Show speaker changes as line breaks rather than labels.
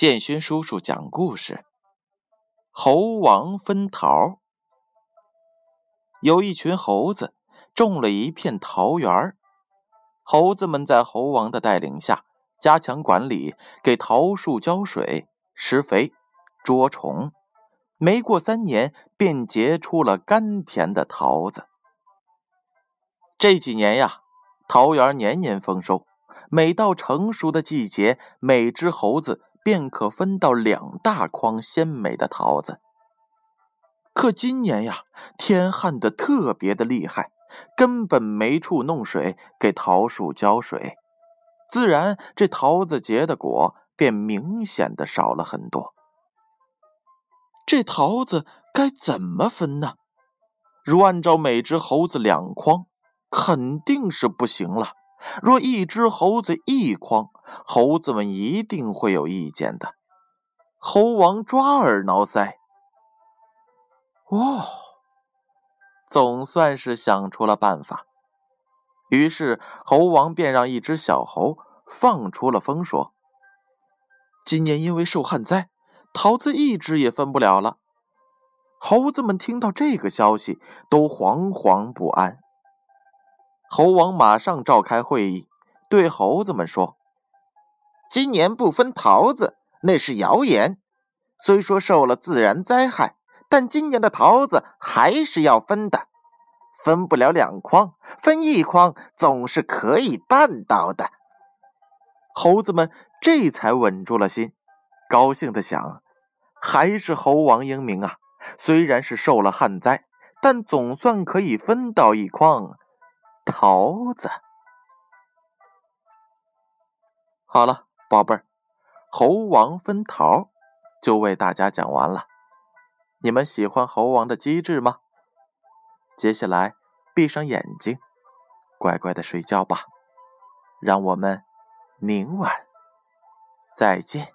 建勋叔叔讲故事：猴王分桃。有一群猴子种了一片桃园猴子们在猴王的带领下加强管理，给桃树浇水、施肥、捉虫。没过三年，便结出了甘甜的桃子。这几年呀，桃园年年丰收，每到成熟的季节，每只猴子。便可分到两大筐鲜美的桃子。可今年呀，天旱的特别的厉害，根本没处弄水给桃树浇水，自然这桃子结的果便明显的少了很多。这桃子该怎么分呢？如按照每只猴子两筐，肯定是不行了。若一只猴子一筐，猴子们一定会有意见的。猴王抓耳挠腮，哦，总算是想出了办法。于是猴王便让一只小猴放出了风，说：“今年因为受旱灾，桃子一只也分不了了。”猴子们听到这个消息，都惶惶不安。猴王马上召开会议，对猴子们说：“
今年不分桃子，那是谣言。虽说受了自然灾害，但今年的桃子还是要分的。分不了两筐，分一筐总是可以办到的。”
猴子们这才稳住了心，高兴的想：“还是猴王英明啊！虽然是受了旱灾，但总算可以分到一筐。”桃子，好了，宝贝儿，猴王分桃就为大家讲完了。你们喜欢猴王的机智吗？接下来闭上眼睛，乖乖的睡觉吧。让我们明晚再见。